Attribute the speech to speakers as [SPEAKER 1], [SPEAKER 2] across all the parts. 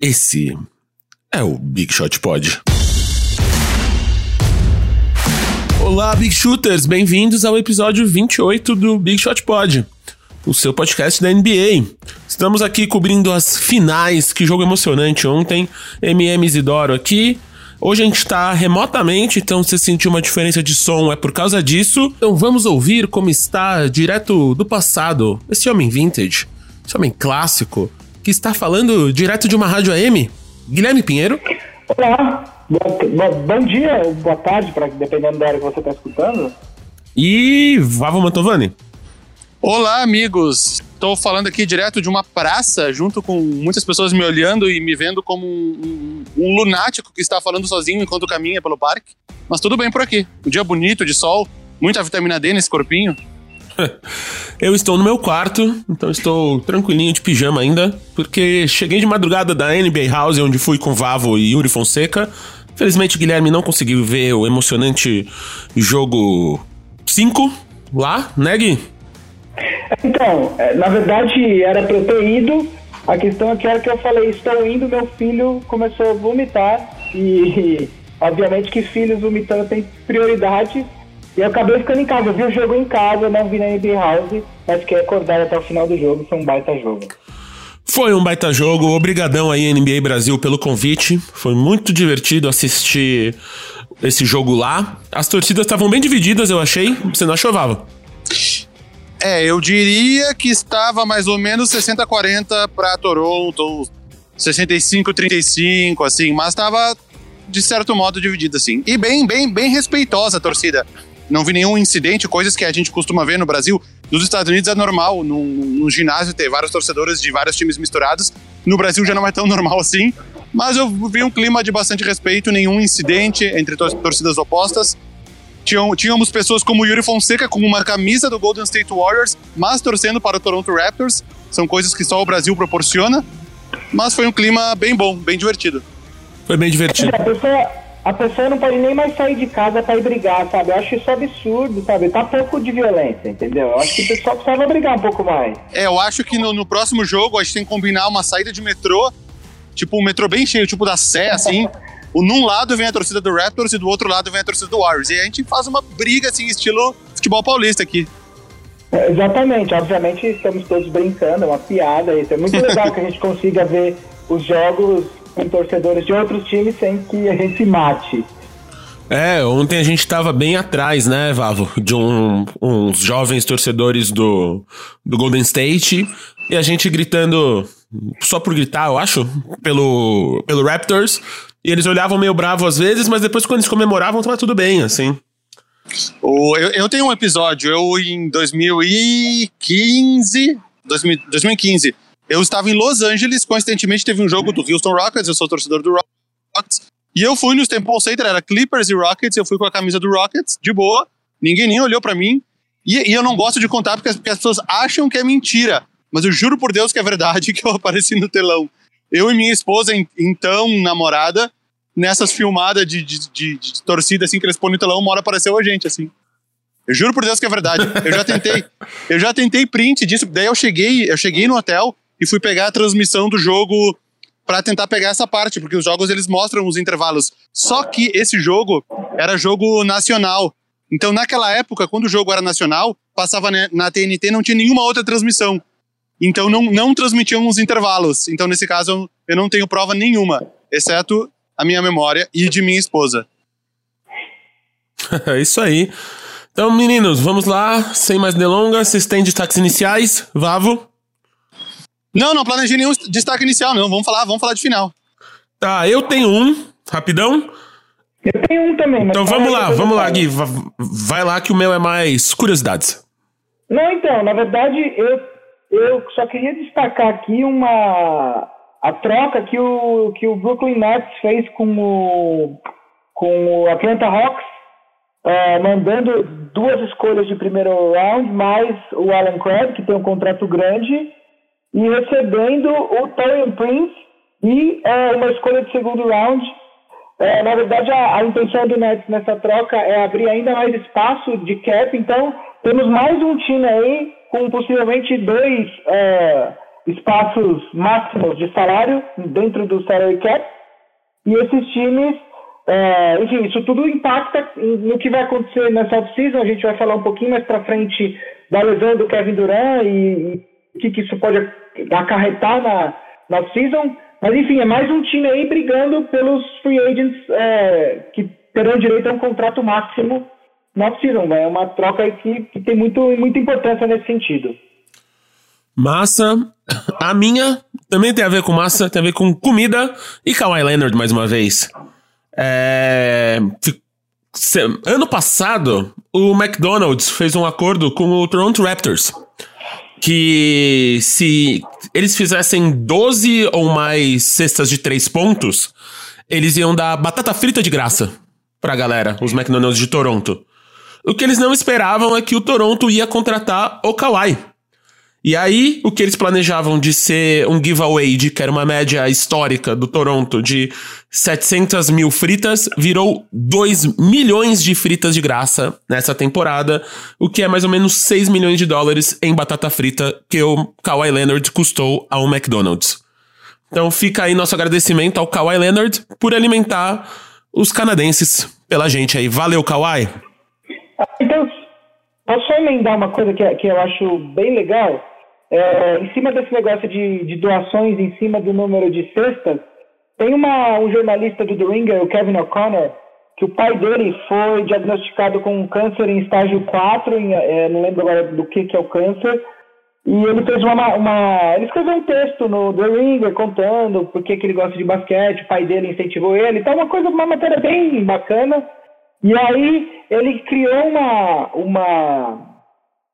[SPEAKER 1] Esse é o Big Shot Pod. Olá, Big Shooters! Bem-vindos ao episódio 28 do Big Shot Pod, o seu podcast da NBA. Estamos aqui cobrindo as finais, que jogo emocionante ontem. MM Isidoro aqui. Hoje a gente está remotamente, então se sentiu uma diferença de som é por causa disso. Então vamos ouvir como está direto do passado esse homem vintage, esse homem clássico, que está falando direto de uma rádio AM, Guilherme Pinheiro.
[SPEAKER 2] Olá, bom, bom dia, boa tarde, pra, dependendo da hora que você está escutando.
[SPEAKER 1] E Vavo Mantovani.
[SPEAKER 3] Olá, amigos. Estou falando aqui direto de uma praça, junto com muitas pessoas me olhando e me vendo como um, um, um lunático que está falando sozinho enquanto caminha pelo parque. Mas tudo bem por aqui. Um dia bonito, de sol, muita vitamina D nesse corpinho.
[SPEAKER 1] Eu estou no meu quarto, então estou tranquilinho de pijama ainda, porque cheguei de madrugada da NBA House, onde fui com Vavo e Yuri Fonseca. Felizmente, Guilherme não conseguiu ver o emocionante jogo 5 lá, né, Gui?
[SPEAKER 2] Então, é, na verdade, era pra eu ter ido. A questão é que a hora que eu falei, estou indo, meu filho começou a vomitar. E, obviamente, que filhos vomitando tem prioridade. E eu acabei ficando em casa. Eu vi o jogo em casa, não vi na NBA House, mas fiquei acordado até o final do jogo. Foi um baita jogo.
[SPEAKER 1] Foi um baita jogo. Obrigadão aí, NBA Brasil, pelo convite. Foi muito divertido assistir esse jogo lá. As torcidas estavam bem divididas, eu achei. Você não achou, Vava?
[SPEAKER 3] É, eu diria que estava mais ou menos 60-40 para Toronto, 65-35, assim, mas estava de certo modo dividido, assim. E bem, bem, bem respeitosa a torcida. Não vi nenhum incidente, coisas que a gente costuma ver no Brasil. Nos Estados Unidos é normal, no, no ginásio, ter vários torcedores de vários times misturados. No Brasil já não é tão normal assim. Mas eu vi um clima de bastante respeito, nenhum incidente entre tor torcidas opostas. Tinham, tínhamos pessoas como Yuri Fonseca com uma camisa do Golden State Warriors, mas torcendo para o Toronto Raptors. São coisas que só o Brasil proporciona. Mas foi um clima bem bom, bem divertido.
[SPEAKER 1] Foi bem divertido.
[SPEAKER 2] A pessoa, não pode nem mais sair de casa para ir brigar, sabe? Eu acho isso absurdo, sabe? Tá pouco de violência, entendeu? Eu acho que o pessoal precisava brigar um pouco mais.
[SPEAKER 3] É, eu acho que no, no próximo jogo a gente tem que combinar uma saída de metrô, tipo um metrô bem cheio, tipo da Sé, assim. Num lado vem a torcida do Raptors e do outro lado vem a torcida do Warriors. E a gente faz uma briga, assim, estilo futebol paulista aqui.
[SPEAKER 2] É, exatamente, obviamente estamos todos brincando, é uma piada. Isso é muito legal que a gente consiga ver os jogos com torcedores de outros times sem que a gente se mate.
[SPEAKER 1] É, ontem a gente tava bem atrás, né, Vavo? De um, uns jovens torcedores do, do Golden State e a gente gritando, só por gritar, eu acho, pelo, pelo Raptors. E eles olhavam meio bravo às vezes, mas depois quando eles comemoravam, tava tudo bem, assim.
[SPEAKER 3] O, eu, eu tenho um episódio, eu em 2015, 2000, 2015, eu estava em Los Angeles, coincidentemente teve um jogo do Houston Rockets, eu sou torcedor do Rockets, e eu fui no Staples Center, era Clippers e Rockets, eu fui com a camisa do Rockets, de boa, ninguém nem olhou para mim, e, e, eu não gosto de contar porque as, porque as pessoas acham que é mentira, mas eu juro por Deus que é verdade que eu apareci no telão. Eu e minha esposa, então namorada, nessas filmadas de, de, de, de torcida assim que eles põem no telão, uma hora apareceu a gente, assim. Eu juro por Deus que é verdade. Eu já tentei, eu já tentei print disso, daí eu cheguei, eu cheguei no hotel e fui pegar a transmissão do jogo para tentar pegar essa parte, porque os jogos eles mostram os intervalos. Só que esse jogo era jogo nacional. Então, naquela época, quando o jogo era nacional, passava na TNT, não tinha nenhuma outra transmissão. Então, não, não transmitiam os intervalos. Então, nesse caso, eu não tenho prova nenhuma, exceto a minha memória e de minha esposa.
[SPEAKER 1] É isso aí. Então, meninos, vamos lá, sem mais delongas. Vocês têm destaques iniciais? Vavo?
[SPEAKER 3] Não, não planejei nenhum destaque inicial, não. Vamos falar, vamos falar de final.
[SPEAKER 1] Tá, eu tenho um, rapidão.
[SPEAKER 2] Eu tenho um também.
[SPEAKER 1] Então vamos lá, vamos lá, Gui. Vai lá que o meu é mais curiosidades.
[SPEAKER 2] Não, então, na verdade, eu, eu só queria destacar aqui uma a troca que o, que o Brooklyn Nets fez com o, com o Atlanta Hawks, uh, mandando duas escolhas de primeiro round, mais o Alan Craig, que tem um contrato grande, e recebendo o Torian Prince e uh, uma escolha de segundo round. Uh, na verdade, a, a, intenção do Nets nessa troca é abrir ainda mais espaço de cap, então temos mais um time aí com possivelmente dois espaços máximos de salário dentro do salary cap. E esses times, é, enfim, isso tudo impacta no que vai acontecer nessa off-season. A gente vai falar um pouquinho mais para frente da lesão do Kevin Durant e o que, que, isso pode acarretar na, na off-season. Mas enfim, é mais um time aí brigando pelos free agents é, que terão direito a um contrato máximo na off-season. É uma troca que, que tem muito, muita importância nesse sentido.
[SPEAKER 1] Massa. A minha também tem a ver com massa, tem a ver com comida e Kawhi Leonard mais uma vez. É... Ano passado, o McDonald's fez um acordo com o Toronto Raptors que se eles fizessem 12 ou mais cestas de 3 pontos, eles iam dar batata frita de graça pra galera, os McDonald's de Toronto. O que eles não esperavam é que o Toronto ia contratar o Kawhi. E aí, o que eles planejavam de ser um giveaway, de que era uma média histórica do Toronto de 700 mil fritas, virou 2 milhões de fritas de graça nessa temporada, o que é mais ou menos 6 milhões de dólares em batata frita que o Kawhi Leonard custou ao McDonald's. Então fica aí nosso agradecimento ao Kawhi Leonard por alimentar os canadenses pela gente aí. Valeu, Kawhi!
[SPEAKER 2] Então, Posso emendar uma coisa que, que eu acho bem legal? É, em cima desse negócio de, de, doações, em cima do número de cestas, tem uma, um jornalista do The Ringer, o Kevin O'Connor, que o pai dele foi diagnosticado com câncer em estágio 4, em, é, não lembro agora do que, que é o câncer, e ele fez uma, uma, Ele escreveu um texto no The Ringer contando por que, que ele gosta de basquete, o pai dele incentivou ele. Então, uma coisa, uma matéria bem bacana. E aí ele criou uma, uma,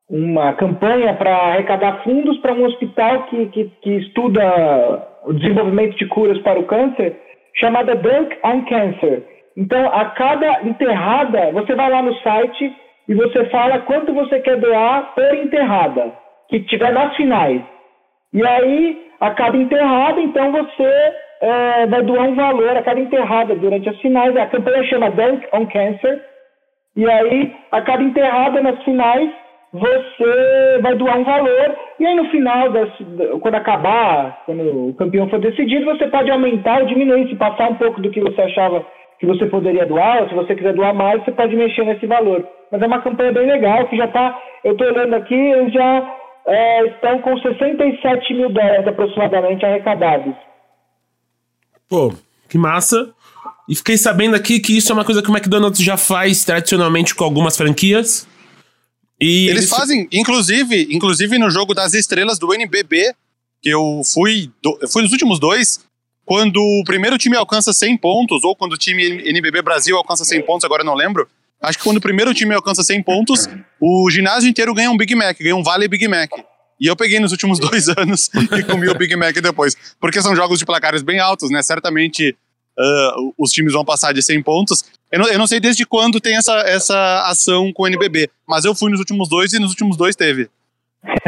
[SPEAKER 2] uma campanha para arrecadar fundos para um hospital que, que, que, estuda o desenvolvimento de curas para o câncer, chamada Dunk on Cancer. Então, a cada enterrada, você vai lá no site e você fala quanto você quer doar por enterrada, que tiver nas finais. E aí, a cada enterrada, então você é, vai doar um valor a cada enterrada durante as finais. A campanha chama Dunk on Cancer. E aí, a cada enterrada nas finais, você vai doar um valor. E aí, no final, das, quando acabar, quando o campeão for decidido, você pode aumentar ou diminuir, se passar um pouco do que você achava que você poderia doar, ou se você quiser doar mais, você pode mexer nesse valor. Mas é uma campanha bem legal, que já está, eu estou olhando aqui, eles já é, estão com 67 mil dólares aproximadamente arrecadados.
[SPEAKER 1] Pô, que massa. E fiquei sabendo aqui que isso é uma coisa que o McDonald's já faz tradicionalmente com algumas franquias.
[SPEAKER 3] E eles, eles fazem, inclusive, inclusive no jogo das estrelas do NBB, que eu fui, do, eu fui nos últimos dois, quando o primeiro time alcança 100 pontos, ou quando o time NBB Brasil alcança 100 pontos, agora não lembro. Acho que quando o primeiro time alcança 100 pontos, o ginásio inteiro ganha um Big Mac, ganha um Vale Big Mac. E eu peguei nos últimos dois anos e comi o Big Mac depois. Porque são jogos de placares bem altos, né? Certamente uh, os times vão passar de 100 pontos. Eu não, eu não sei desde quando tem essa, essa ação com o NBB, mas eu fui nos últimos dois e nos últimos dois teve.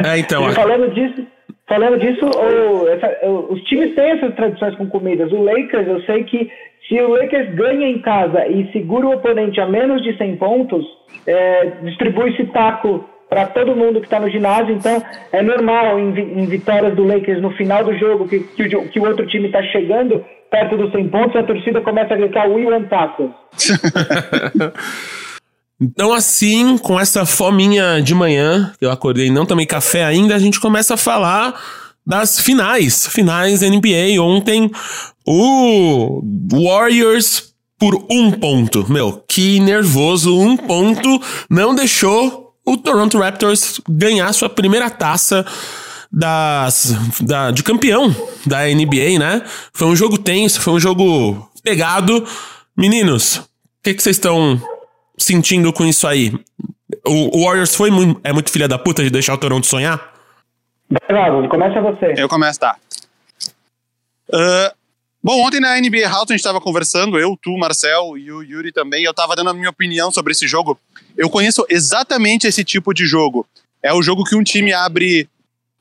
[SPEAKER 1] É, então.
[SPEAKER 2] falando disso, falando disso o, essa, o, os times têm essas tradições com comidas. O Lakers, eu sei que se o Lakers ganha em casa e segura o oponente a menos de 100 pontos, é, distribui esse taco para todo mundo que está no ginásio. Então, é normal em, em, vitórias do Lakers no final do jogo que, que, o, que o outro time está chegando perto dos 100 pontos, a torcida começa a gritar We want tacos.
[SPEAKER 1] Então, assim, com essa fominha de manhã, eu acordei não tomei café ainda, a gente começa a falar das finais. Finais NBA. Ontem, o Warriors por um ponto. Meu, que nervoso. Um ponto não deixou o Toronto Raptors ganhar sua primeira taça das, da, de campeão da NBA, né? Foi um jogo tenso, foi um jogo pegado. Meninos, o que vocês estão sentindo com isso aí? O, o Warriors foi muito, é muito filha da puta de deixar o Toronto sonhar?
[SPEAKER 2] Bravo, começa você.
[SPEAKER 3] Eu começo, tá. Uh, bom, ontem na NBA House a gente estava conversando, eu, tu, Marcel e o Yuri também, eu estava dando a minha opinião sobre esse jogo eu conheço exatamente esse tipo de jogo. É o jogo que um time abre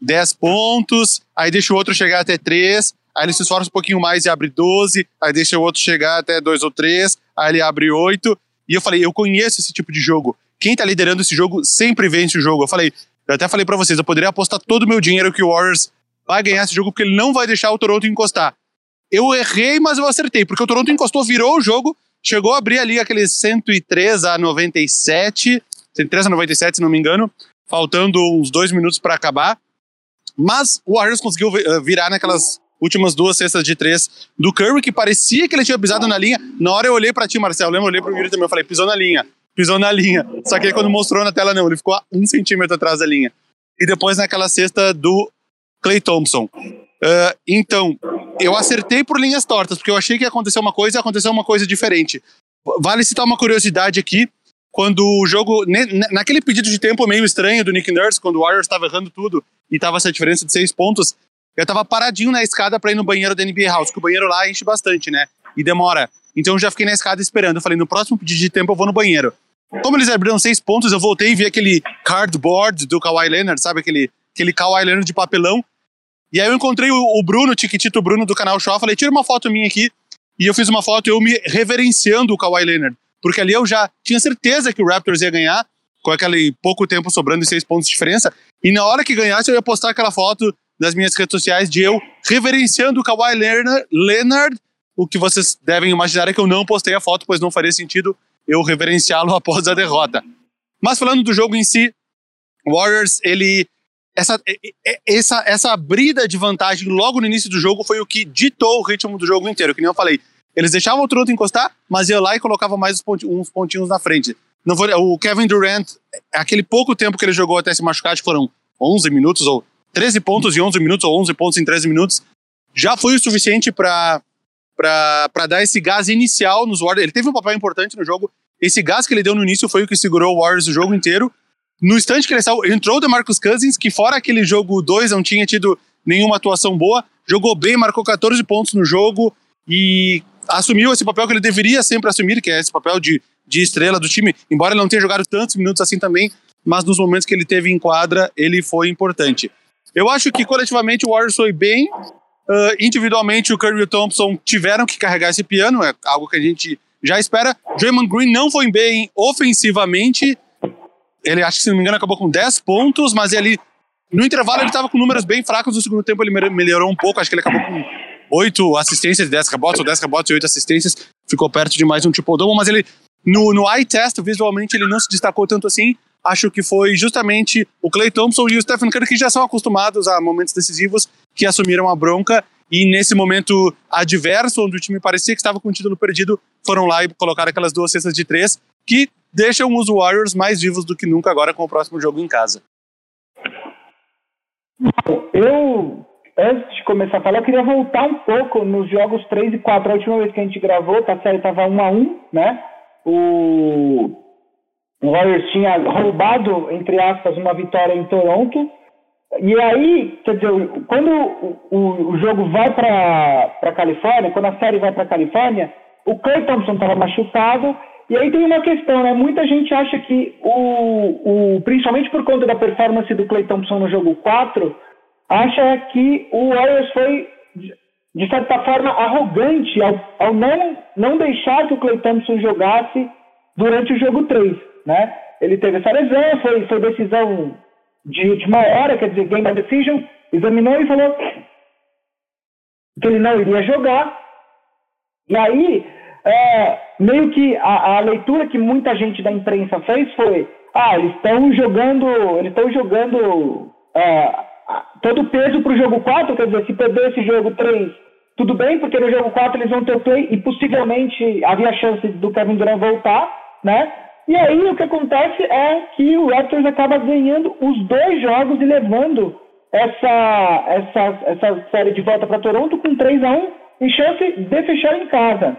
[SPEAKER 3] 10 pontos, aí deixa o outro chegar até 3, aí ele se esforça um pouquinho mais e abre 12, aí deixa o outro chegar até 2 ou 3, aí ele abre 8. E eu falei, eu conheço esse tipo de jogo. Quem tá liderando esse jogo sempre vence o jogo. Eu falei, eu até falei para vocês, eu poderia apostar todo o meu dinheiro que o Warriors vai ganhar esse jogo porque ele não vai deixar o Toronto encostar. Eu errei, mas eu acertei, porque o Toronto encostou, virou o jogo, chegou a abrir ali aqueles 103 a 97, 103 a 97, se não me engano, faltando uns dois minutos para acabar. Mas o Warriors conseguiu eh, virar naquelas últimas duas cestas de três do Curry, que parecia que ele tinha pisado na linha. Na hora eu olhei para ti, Marcelo, eu olhei para o Yuri também, eu falei, pisou na linha, pisou na linha. Só que aí quando mostrou na tela, não, ele ficou um centímetro atrás da linha. E depois naquela cesta do Clay Thompson. Uh, então, eu acertei por linhas tortas, porque eu achei que ia acontecer uma coisa e aconteceu uma coisa diferente. Vale citar uma curiosidade aqui. Quando o jogo. Naquele pedido de tempo meio estranho do Nick Nurse, quando o Warriors estava errando tudo e tava essa diferença de seis pontos, eu tava paradinho na escada para ir no banheiro da NBA House, que o banheiro lá enche bastante, né? E demora. Então eu já fiquei na escada esperando. Eu falei, no próximo pedido de tempo eu vou no banheiro. Como eles abriram seis pontos, eu voltei e vi aquele cardboard do Kawhi Leonard, sabe? Aquele, aquele Kawhi Leonard de papelão. E aí eu encontrei o, o Bruno, o Tiquitito Bruno do canal Show, falei, tira uma foto minha aqui. E eu fiz uma foto eu me reverenciando o Kawhi Leonard. Porque ali eu já tinha certeza que o Raptors ia ganhar, com aquele pouco tempo sobrando e seis pontos de diferença. E na hora que ganhasse, eu ia postar aquela foto nas minhas redes sociais de eu reverenciando o Kawhi Leonard. O que vocês devem imaginar é que eu não postei a foto, pois não faria sentido eu reverenciá-lo após a derrota. Mas falando do jogo em si, Warriors, ele essa, essa, essa brida de vantagem logo no início do jogo foi o que ditou o ritmo do jogo inteiro. Que nem eu falei, eles deixavam o Toronto encostar, mas ia lá e colocava mais uns pontinhos na frente. Não o Kevin Durant, aquele pouco tempo que ele jogou até se machucar, que foram 11 minutos, ou 13 pontos em 11 minutos, ou 11 pontos em 13 minutos, já foi o suficiente para dar esse gás inicial nos Warriors. Ele teve um papel importante no jogo. Esse gás que ele deu no início foi o que segurou o Warriors o jogo inteiro. No instante que ele saiu, entrou o DeMarcus Cousins, que fora aquele jogo 2 não tinha tido nenhuma atuação boa, jogou bem, marcou 14 pontos no jogo e assumiu esse papel que ele deveria sempre assumir, que é esse papel de, de estrela do time, embora ele não tenha jogado tantos minutos assim também, mas nos momentos que ele teve em quadra, ele foi importante. Eu acho que coletivamente o Warriors foi bem, uh, individualmente o Curry e o Thompson tiveram que carregar esse piano, é algo que a gente já espera. Draymond Green não foi bem ofensivamente, ele, acho que se não me engano, acabou com 10 pontos, mas ele, no intervalo, ele estava com números bem fracos. No segundo tempo, ele melhorou um pouco. Acho que ele acabou com 8 assistências, 10 rebotes, ou 10 rebotes e 8 assistências. Ficou perto de mais um triple-double, mas ele, no, no eye test, visualmente, ele não se destacou tanto assim. Acho que foi justamente o Clay Thompson e o Stephen Curry, que já são acostumados a momentos decisivos, que assumiram a bronca. E nesse momento adverso, onde o time parecia que estava com o título perdido, foram lá e colocaram aquelas duas cestas de três, que deixam os Warriors mais vivos do que nunca agora com o próximo jogo em casa.
[SPEAKER 2] Eu, antes de começar a falar, eu queria voltar um pouco nos jogos 3 e 4. A última vez que a gente gravou, a série estava 1 a 1 né? O, o Warriors tinha roubado, entre aspas, uma vitória em Toronto. E aí, quer dizer, quando o, o, o jogo vai para Califórnia, quando a série vai para Califórnia, o Clay Thompson estava machucado e aí tem uma questão, né? Muita gente acha que, o, o, principalmente por conta da performance do Clay Thompson no jogo 4, acha que o Warriors foi, de certa forma, arrogante ao, ao não, não deixar que o Clay Thompson jogasse durante o jogo 3, né? Ele teve essa lesão, foi, foi decisão de última hora, quer dizer, game decision, examinou e falou que ele não iria jogar. E aí, é, meio que a, a, leitura que muita gente da imprensa fez foi: ah, eles estão jogando, eles estão jogando é, todo o peso para o jogo 4, quer dizer, se perder esse jogo 3, tudo bem, porque no jogo 4 eles vão ter o play e possivelmente havia chance do Kevin Durant voltar, né? E aí o que acontece é que o Raptors acaba ganhando os dois jogos e levando essa, essa, essa série de volta para Toronto com 3 a 1 e chance de fechar em casa.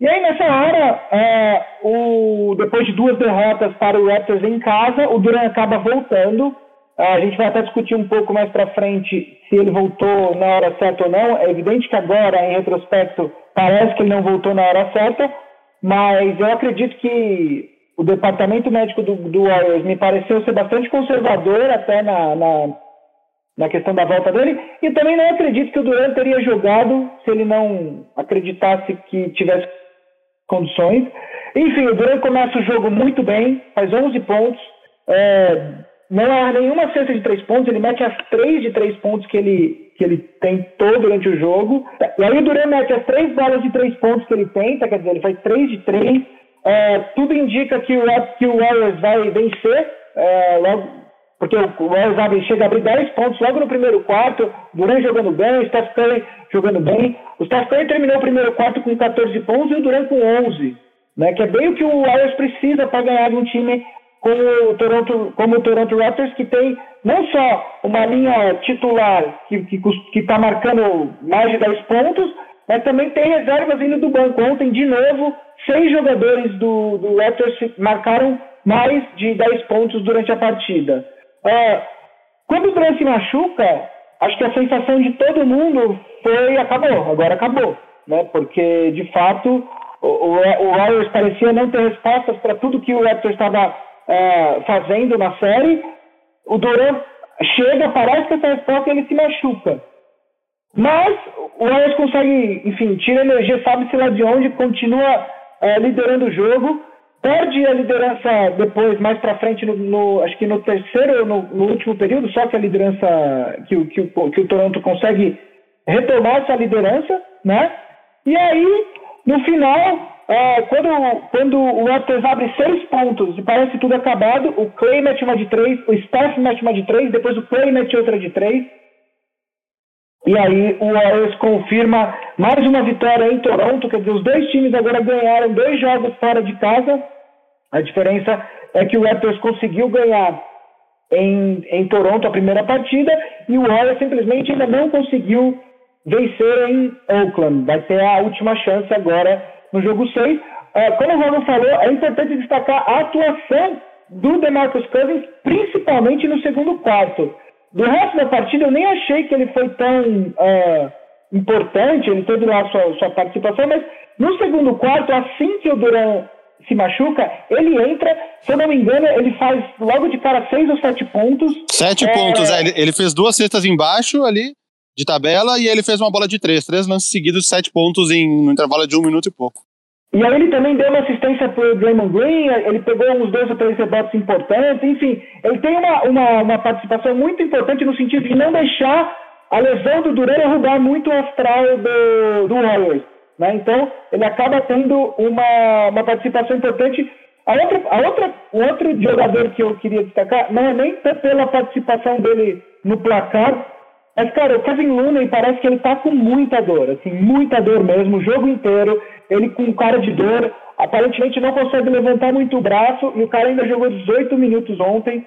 [SPEAKER 2] E aí, nessa hora, é, o, depois de duas derrotas para o Raptors em casa, o Durant acaba voltando. É, a gente vai até discutir um pouco mais para frente se ele voltou na hora certa ou não. É evidente que agora, em retrospecto, parece que ele não voltou na hora certa, mas eu acredito que o departamento médico do, do Warriors me pareceu ser bastante conservador até na, na, na questão da volta dele. E também não acredito que o Durant teria jogado se ele não acreditasse que tivesse condições. Enfim, o Durant começa o jogo muito bem, faz 11 pontos, é, não erra nenhuma cesta de três pontos, ele mete as três de três pontos que ele, que ele tentou durante o jogo. E aí o Duran mete as três bolas de três pontos que ele tenta, quer dizer, ele faz três de três. É, tudo indica que o, que o Warriors vai vencer, é, logo, porque o Warriors chega a abrir 10 pontos logo no primeiro quarto, Duran jogando bem, o Steph Curry jogando bem. O Steph Curry terminou o primeiro quarto com 14 pontos e o Duran com 11, né, que é bem o que o Warriors precisa para ganhar de um time como o Toronto, como o Toronto Raptors, que tem não só uma linha titular que está tá marcando mais de 10 pontos, mas também tem reservas vindo do banco. Ontem, de novo, seis jogadores do, do Raptors marcaram mais de 10 pontos durante a partida. É, quando o Durant se machuca, acho que a sensação de todo mundo foi acabou, agora acabou. Né? Porque, de fato, o, o, o Warriors parecia não ter respostas para tudo que o Raptors estava é, fazendo na série, o Duran chega, parece que essa resposta ele se machuca. Mas o Warriors consegue, enfim, tira energia, sabe-se lá de onde, continua é, liderando o jogo, perde a liderança depois, mais para frente, no, no, acho que no terceiro ou no, no, último período, só que a liderança, que, que, que o Toronto consegue retomar essa liderança, né? E aí, no final, é, quando, quando o Raptors abre seis pontos e parece tudo acabado, o Clay mete uma de três, o Steph mete uma de três, depois o Clay mete outra de três. E aí o Warriors confirma mais uma vitória em Toronto, quer dizer, os dois times agora ganharam dois jogos fora de casa. A diferença é que o Raptors conseguiu ganhar em, em Toronto a primeira partida e o Warriors simplesmente ainda não conseguiu vencer em Oakland. Vai ter a última chance agora no jogo 6. É, como o Ronald falou, é importante destacar a atuação do DeMarcus Cousins, principalmente no segundo quarto. Do resto da partida, eu nem achei que ele foi tão é, importante, ele teve lá sua, sua participação, mas no segundo quarto, assim que o Duran se machuca, ele entra, se eu não me engano, ele faz logo de cara seis ou sete pontos.
[SPEAKER 3] Sete é... pontos, é, ele, ele, fez duas cestas embaixo ali de tabela e ele fez uma bola de três. Três lances seguidos, sete pontos em um intervalo de um minuto e pouco.
[SPEAKER 2] E aí ele também deu uma assistência para o Draymond Green, ele pegou uns dois ou três rebotes importantes, enfim, ele tem uma, uma, uma, participação muito importante no sentido de não deixar a lesão do Durant derrubar muito o astral do, do Warriors. Né? Então, ele acaba tendo uma, uma participação importante. A outra, a outra, o outro jogador que eu queria destacar não é nem pela participação dele no placar, mas, cara, o Kevin Looney parece que ele tá com muita dor, assim, muita dor mesmo, o jogo inteiro, ele com cara de dor, aparentemente não consegue levantar muito o braço, e o cara ainda jogou 18 minutos ontem,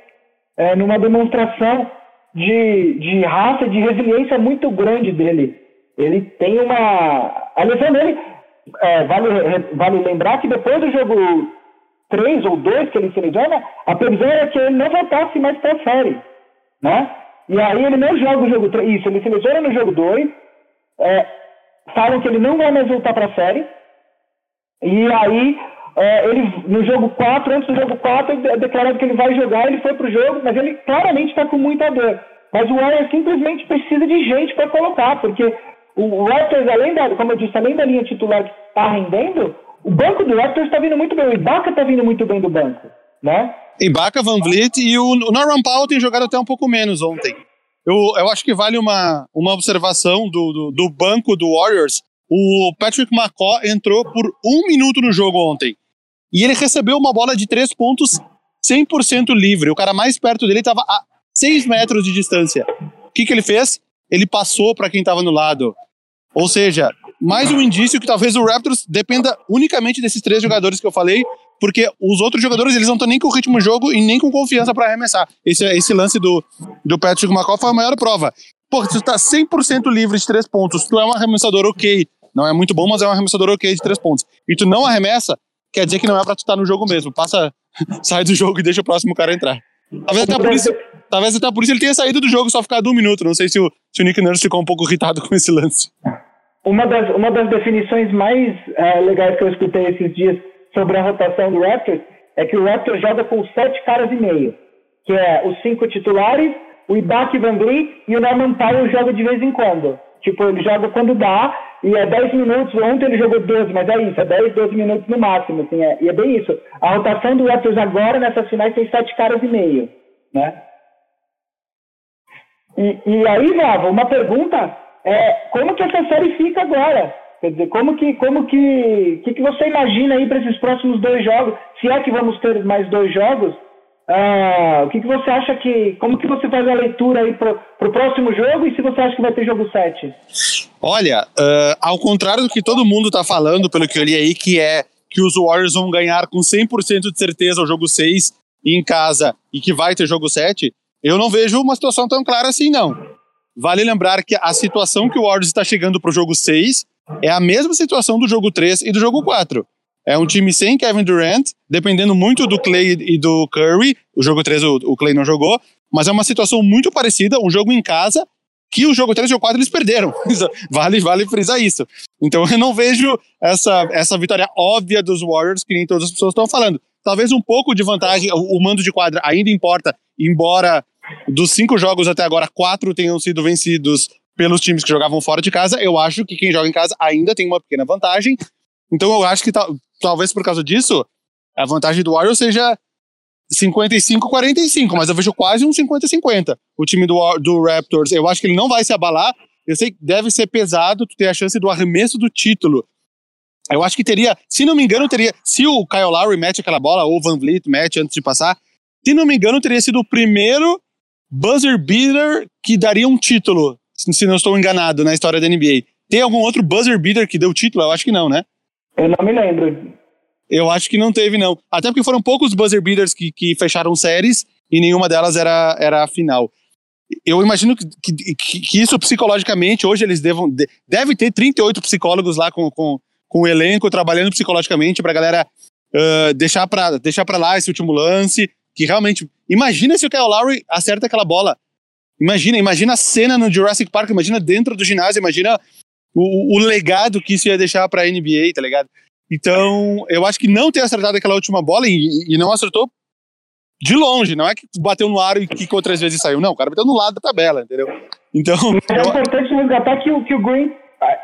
[SPEAKER 2] é, numa demonstração de, de raça, de resiliência muito grande dele. Ele tem uma... A lesão dele, é, vale, vale lembrar que depois do jogo 3 ou 2 que ele se lesiona, a previsão era que ele não voltasse mais para a série, né? E aí ele não joga o jogo 3. Isso, ele seleciona no jogo 2. É, falam que ele não vai mais voltar para a série. E aí, é, ele no jogo 4, antes do jogo 4, é declarado que ele vai jogar, ele foi pro jogo, mas ele claramente está com muita dor. Mas o Warriors simplesmente precisa de gente para colocar, porque o Raptors, além da, como eu disse, além da linha titular que está rendendo, o banco do Raptors está vindo muito bem, o Ibaka está vindo muito bem do banco, né?
[SPEAKER 3] Ibaka, Van Vliet e o Norman Powell tem jogado até um pouco menos ontem. Eu, eu acho que vale uma, uma observação do, do, do banco do Warriors. O Patrick McCaw entrou por um minuto no jogo ontem. E ele recebeu uma bola de três pontos 100% livre. O cara mais perto dele estava a 6 metros de distância. O que, que ele fez? Ele passou para quem estava no lado. Ou seja, mais um indício que talvez o Raptors dependa unicamente desses três jogadores que eu falei porque os outros jogadores eles não estão nem com ritmo de jogo e nem com confiança para arremessar. Esse, esse lance do, do Patrick McCall foi a maior prova. Pô, tu tá 100% livre de três pontos, tu é um arremessador ok. Não é muito bom, mas é um arremessador ok de três pontos. E tu não arremessa, quer dizer que não é pra tu estar tá no jogo mesmo. Passa, sai do jogo e deixa o próximo cara entrar. Talvez até por isso, talvez até por isso ele tenha saído do jogo só ficar um minuto. Não sei se o, se o Nick Nurse ficou um pouco irritado com esse lance.
[SPEAKER 2] Uma das, uma das definições mais é, legais que eu escutei esses dias sobre a rotação do Raptors é que o Raptors joga com sete caras e meio, que é os cinco titulares, o Ibaka Van Vliet e o Norman Powell joga de vez em quando. Tipo, ele joga quando dá, e é 10 minutos, ontem ele jogou 12, mas é isso, é 10, 12 minutos no máximo, assim, é, e é bem isso. A rotação do Raptors agora, nessas finais, tem sete caras e meio, né? E, e aí, Vava, uma pergunta é como que essa série fica agora? Quer dizer, como que, como que, que, que você imagina aí para esses próximos dois jogos? Se é que vamos ter mais dois jogos, ah, o que, que você acha que. Como que você faz a leitura aí pro, pro próximo jogo e se você acha que vai ter jogo 7?
[SPEAKER 3] Olha, uh, ao contrário do que todo mundo tá falando, pelo que eu li aí, que é que os Warriors vão ganhar com 100% de certeza o jogo 6 em casa e que vai ter jogo 7, eu não vejo uma situação tão clara assim, não. Vale lembrar que a situação que o Warriors está chegando pro jogo 6 é a mesma situação do jogo 3 e do jogo 4. É um time sem Kevin Durant, dependendo muito do Clay e do Curry. O jogo 3 o, o Clay não jogou, mas é uma situação muito parecida, um jogo em casa, que o jogo 3 e o 4 eles perderam. vale, vale frisar isso. Então eu não vejo essa, essa vitória óbvia dos Warriors, que nem todas as pessoas estão falando. Talvez um pouco de vantagem, o, o mando de quadra ainda importa, embora dos cinco jogos até agora, quatro tenham sido vencidos pelos times que jogavam fora de casa, eu acho que quem joga em casa ainda tem uma pequena vantagem. Então eu acho que talvez por causa disso, a vantagem do Warriors seja 55-45, mas eu vejo quase um 50-50. O time do, do Raptors, eu acho que ele não vai se abalar. Eu sei que deve ser pesado tu ter a chance do arremesso do título. Eu acho que teria, se não me engano, teria. Se o Kyle Lowry mete aquela bola, ou o Van Vliet mete antes de passar, se não me engano, teria sido o primeiro buzzer beater que daria um título, se não estou enganado, na história da NBA. Tem algum outro buzzer beater que deu título? Eu acho que não, né?
[SPEAKER 2] Eu não me lembro.
[SPEAKER 3] Eu acho que não teve, não. Até porque foram poucos buzzer beaters que, que fecharam séries e nenhuma delas era, era a final. Eu imagino que, que, que isso psicologicamente, hoje eles devam. Deve ter 38 psicólogos lá com, com, com o elenco trabalhando psicologicamente pra galera uh, deixar, pra, deixar pra lá esse último lance. Que realmente. Imagina se o Kyle Lowry acerta aquela bola. Imagina, imagina a cena no Jurassic Park, imagina dentro do ginásio, imagina o, o legado que isso ia deixar pra NBA, tá ligado? Então, eu acho que não ter acertado aquela última bola e, e não acertou de longe, não é que bateu no ar e que outras vezes saiu, não, o cara bateu no lado da tabela, entendeu? Então.
[SPEAKER 2] É importante resgatar que, que o Green.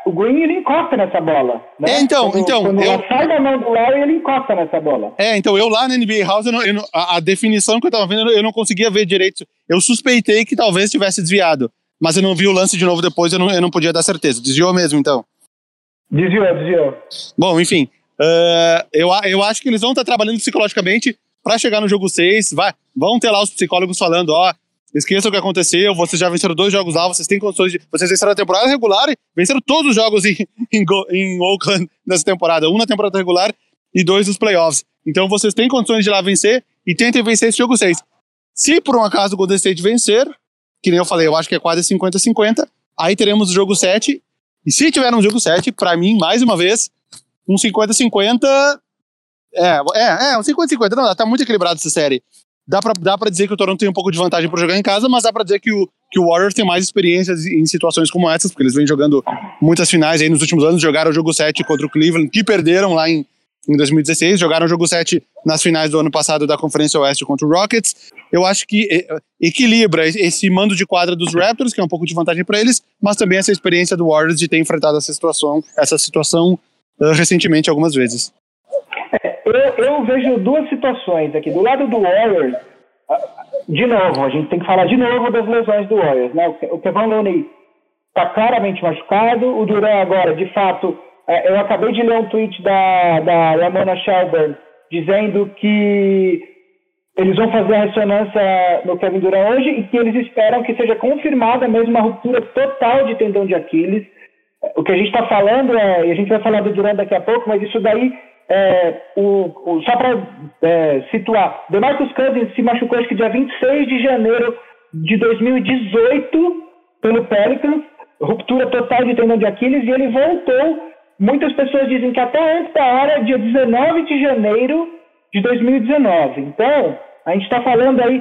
[SPEAKER 2] O Green ele encosta nessa bola. Né?
[SPEAKER 3] É, então, quando, então.
[SPEAKER 2] Quando eu... sai da mão do Larry, ele encosta nessa bola.
[SPEAKER 3] É, então, eu lá na NBA House, eu não, eu não, a, a, definição que eu tava vendo, eu não conseguia ver direito. Eu suspeitei que talvez tivesse desviado, mas eu não vi o lance de novo depois, eu não, eu não podia dar certeza. Desviou mesmo, então.
[SPEAKER 2] Desviou, desviou.
[SPEAKER 3] Bom, enfim. Uh, eu, eu acho que eles vão estar trabalhando psicologicamente para chegar no jogo 6. Vai, vão ter lá os psicólogos falando: ó, esqueça o que aconteceu, vocês já venceram dois jogos lá, vocês têm condições de. Vocês venceram a temporada regular e venceram todos os jogos em, em, em Oakland nessa temporada. Um na temporada regular e dois nos playoffs. Então vocês têm condições de ir lá vencer e tentem vencer esse jogo 6. Se por um acaso o Golden State vencer, que nem eu falei, eu acho que é quase 50-50, aí teremos o jogo 7 e se tiver um jogo 7, para mim, mais uma vez, um 50-50. É, é, é, um 50-50. Não, tá muito equilibrado essa série. Dá pra, dá pra dizer que o Toronto tem um pouco de vantagem para jogar em casa, mas dá pra dizer que o, que o Warriors tem mais experiência em situações como essas, porque eles vêm jogando muitas finais aí nos últimos anos. Jogaram o jogo 7 contra o Cleveland, que perderam lá em, em 2016, jogaram o jogo 7 nas finais do ano passado da Conferência Oeste contra o Rockets. Eu acho que equilibra esse mando de quadra dos Raptors, que é um pouco de vantagem para eles, mas também essa experiência do Warriors de ter enfrentado essa situação, essa situação uh, recentemente algumas vezes.
[SPEAKER 2] Eu, eu, vejo duas situações aqui. Do lado do Warriors, de novo, a gente tem que falar de novo das lesões do Warriors. Né? O Kevin Looney está claramente machucado, o Duran agora, de fato, é, eu acabei de ler um tweet da, da Ramona Shelburne dizendo que eles vão fazer a ressonância no Kevin Durant hoje e que eles esperam que seja confirmada mesmo uma ruptura total de tendão de Aquiles. O que a gente está falando é, e a gente vai falar do Durant daqui a pouco, mas isso daí, é, o, o, só para é, situar, DeMarcus Cousins se machucou acho que dia 26 de janeiro de 2018 pelo Pelicans, ruptura total de tendão de Aquiles, e ele voltou Muitas pessoas dizem que até antes da hora, dia 19 de janeiro de 2019. Então, a gente está falando aí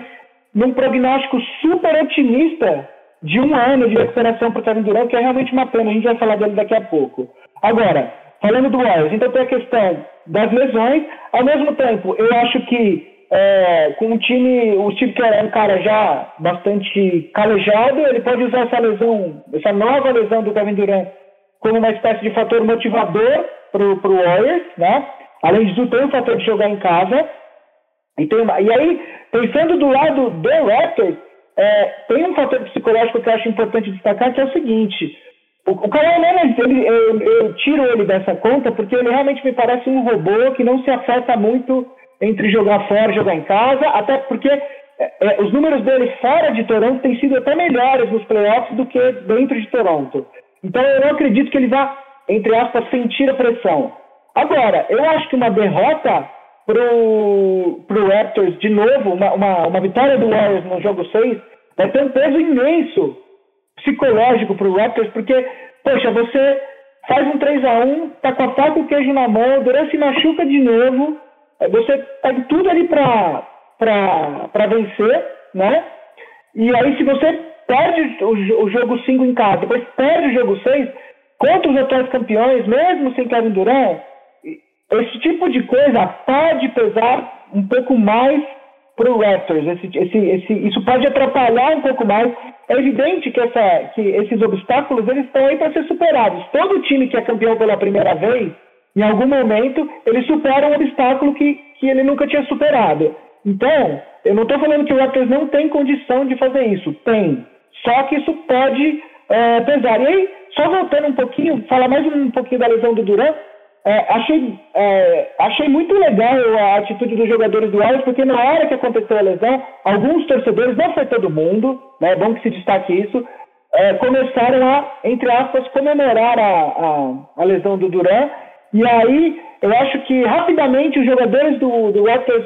[SPEAKER 2] num prognóstico super otimista de um ano de recuperação para o Kevin Durant, que é realmente uma pena. A gente vai falar dele daqui a pouco. Agora, falando do Warriors, então tem a questão das lesões. Ao mesmo tempo, eu acho que é, com o time, o Steve Kerr é um cara já bastante calejado, ele pode usar essa lesão, essa nova lesão do Kevin Durant como uma espécie de fator motivador para o Warriors, né? Além disso, tem o fator de jogar em casa. E, tem uma, e aí, pensando do lado do Raptors, é, tem um fator psicológico que eu acho importante destacar, que é o seguinte. O, o Kawhi Leonard, ele, eu, eu, tiro ele dessa conta porque ele realmente me parece um robô que não se afeta muito entre jogar fora e jogar em casa, até porque é, é, os números dele fora de Toronto têm sido até melhores nos playoffs do que dentro de Toronto. Então eu não acredito que ele vá, entre aspas, sentir a pressão. Agora, eu acho que uma derrota pro, pro Raptors de novo, uma, uma, uma vitória do Warriors no jogo 6, vai ter um peso imenso psicológico pro Raptors, porque, poxa, você faz um 3 a 1 tá com a faca e o queijo na mão, o Durant se machuca de novo, você pega tudo ali pra, pra vencer, né? E aí se você perde o, o jogo 5 em casa, depois perde o jogo 6, contra os atuais campeões, mesmo sem Kevin Durant, esse tipo de coisa pode pesar um pouco mais para o Raptors. Esse, esse, esse, isso pode atrapalhar um pouco mais. É evidente que, essa, que esses obstáculos eles estão aí para ser superados. Todo time que é campeão pela primeira vez, em algum momento, ele supera um obstáculo que, que ele nunca tinha superado. Então, eu não estou falando que o Raptors não tem condição de fazer isso. Tem. Só que isso pode é, pesar. E aí, só voltando um pouquinho, falar mais um pouquinho da lesão do Durant, é, achei, é, achei muito legal a atitude dos jogadores do Warriors, porque na hora que aconteceu a lesão, alguns torcedores, não foi todo mundo, né, é bom que se destaque isso, é, começaram a, entre aspas, comemorar a, a, a, lesão do Duran. E aí, eu acho que rapidamente os jogadores do, do Raptors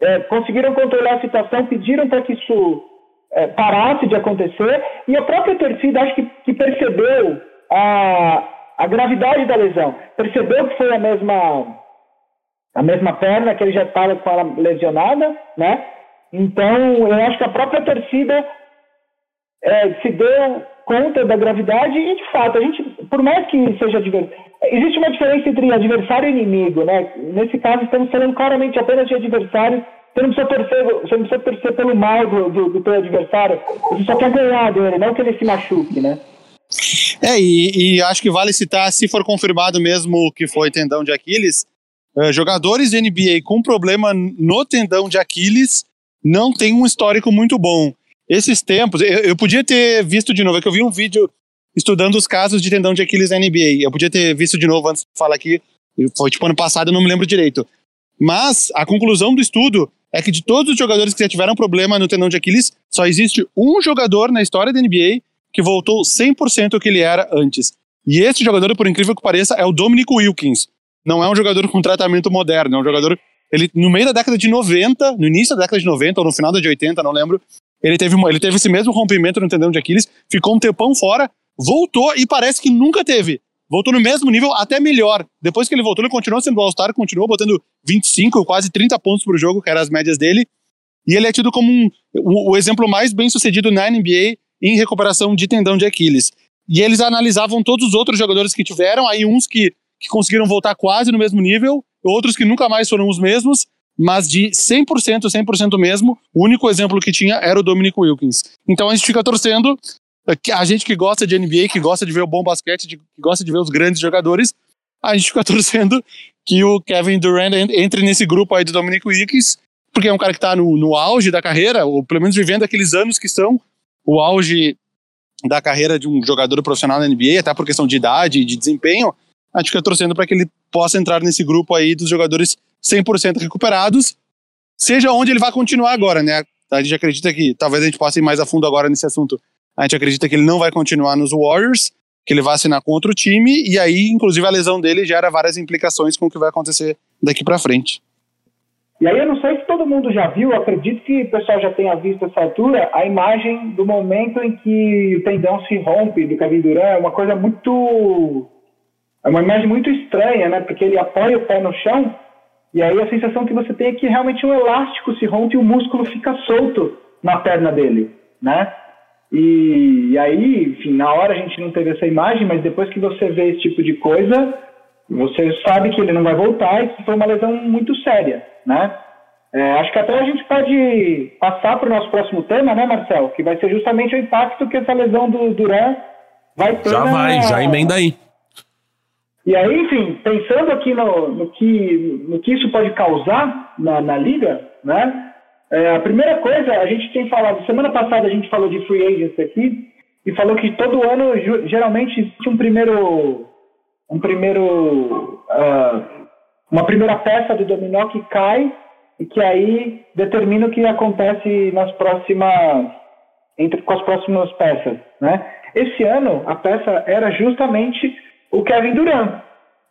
[SPEAKER 2] é, conseguiram controlar a situação, pediram para que isso é, parasse de acontecer, e a própria torcida acho que, que percebeu a a gravidade da lesão. Percebeu que foi a mesma a mesma perna que ele já estava com ela lesionada, né? Então, eu acho que a própria torcida é, se deu conta da gravidade e, de fato, a gente, por mais que seja adversário, existe uma diferença entre adversário e inimigo, né? Nesse caso, estamos falando claramente apenas de adversário. Você não precisa torcer, você não precisa torcer pelo mal do, do, do teu adversário, você só quer ganhar dele, não que ele se machuque, né?
[SPEAKER 3] É, e, e, acho que vale citar, se for confirmado mesmo que foi tendão de Aquiles, uh, jogadores de NBA com problema no tendão de Aquiles não tem um histórico muito bom. Esses tempos, eu, eu, podia ter visto de novo, é que eu vi um vídeo estudando os casos de tendão de Aquiles na NBA. Eu podia ter visto de novo antes de falar aqui, foi tipo ano passado, eu não me lembro direito. Mas a conclusão do estudo é que de todos os jogadores que já tiveram problema no tendão de Aquiles, só existe um jogador na história da NBA que voltou 100% o que ele era antes. E esse jogador, por incrível que pareça, é o Dominic Wilkins. Não é um jogador com tratamento moderno, é um jogador. Ele, no meio da década de 90, no início da década de 90 ou no final da de 80, não lembro, ele teve, ele teve esse mesmo rompimento no tendão de Aquiles, ficou um tempão fora, voltou e parece que nunca teve. Voltou no mesmo nível, até melhor. Depois que ele voltou, ele continuou sendo All-Star, continuou botando 25, quase 30 pontos por jogo, que eram as médias dele. E ele é tido como um, o, o exemplo mais bem sucedido na NBA em recuperação de tendão de Aquiles. E eles analisavam todos os outros jogadores que tiveram, aí uns que, que conseguiram voltar quase no mesmo nível, outros que nunca mais foram os mesmos, mas de 100%, 100% mesmo, o único exemplo que tinha era o Dominic Wilkins. Então a gente fica torcendo, a gente que gosta de NBA, que gosta de ver o bom basquete, que gosta de ver os grandes jogadores, a gente fica torcendo que o Kevin Durant entre nesse grupo aí do Dominic Wilkins, porque é um cara que está no, no auge da carreira, ou pelo menos vivendo aqueles anos que são o auge da carreira de um jogador profissional na NBA, até por questão de idade e de desempenho, a gente fica torcendo para que ele possa entrar nesse grupo aí dos jogadores 100% recuperados, seja onde ele vai continuar agora, né? A gente acredita que, talvez a gente passe mais a fundo agora nesse assunto, a gente acredita que ele não vai continuar nos Warriors, que ele vai assinar contra o time, e aí, inclusive, a lesão dele gera várias implicações com o que vai acontecer daqui para frente.
[SPEAKER 2] E aí eu não sei se todo mundo já viu, acredito que o pessoal já tenha visto essa altura, a imagem do momento em que o tendão se rompe do Kevin Durant, é uma coisa muito... É uma imagem muito estranha, né? Porque ele apoia o pé no chão e aí a sensação que você tem é que realmente um elástico se rompe e o músculo fica solto na perna dele, né? E, e aí, enfim, na hora a gente não teve essa imagem, mas depois que você vê esse tipo de coisa, você sabe que ele não vai voltar e que foi uma lesão muito séria, né? É, acho que até a gente pode passar para o nosso próximo tema, né, Marcel? Que vai ser justamente o impacto que essa lesão do Duran vai ter.
[SPEAKER 1] Já
[SPEAKER 2] na...
[SPEAKER 1] vai, já emenda aí.
[SPEAKER 2] E aí, enfim, pensando aqui no, no, que, no que isso pode causar na, na liga, né? É, a primeira coisa, a gente tem falado, semana passada a gente falou de free agents aqui e falou que todo ano geralmente existe um primeiro, um primeiro, uh, uma primeira peça do dominó que cai e que aí determina o que acontece nas próximas, entre com as próximas peças, né? Esse ano a peça era justamente o Kevin Durant.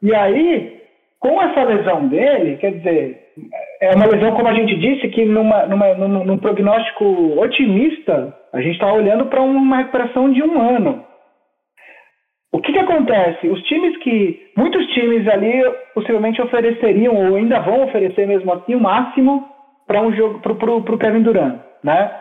[SPEAKER 2] E aí, com essa lesão dele, quer dizer, é uma lesão, como a gente disse, que numa, numa, num, num prognóstico otimista, a gente está olhando para uma recuperação de um ano. O que, que acontece? Os times que. Muitos times ali possivelmente ofereceriam, ou ainda vão oferecer mesmo assim, o máximo para um jogo para o Kevin Durant. Né?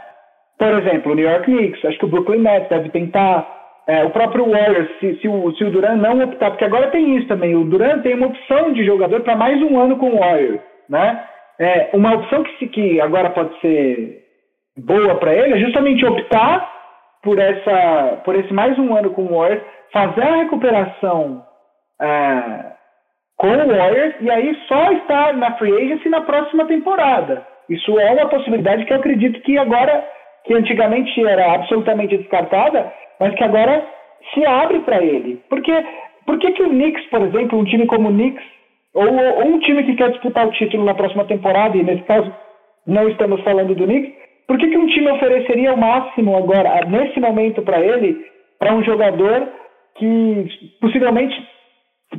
[SPEAKER 2] Por exemplo, o New York Knicks, acho que o Brooklyn Nets deve tentar. É, o próprio Warriors, se, se, o, se o Durant não optar, porque agora tem isso também, o Durant tem uma opção de jogador para mais um ano com o Warriors. Né? É, uma opção que, que agora pode ser boa para ele é justamente optar por, essa, por esse mais um ano com o Warriors, fazer a recuperação é, com o Warriors e aí só estar na free agency na próxima temporada. Isso é uma possibilidade que eu acredito que agora, que antigamente era absolutamente descartada, mas que agora se abre para ele. Porque por que, que o Knicks, por exemplo, um time como o Knicks, ou, ou, um time que quer disputar o título na próxima temporada, e nesse caso não estamos falando do Knicks, por que, que um time ofereceria o máximo agora, nesse momento, para ele, para um jogador que possivelmente,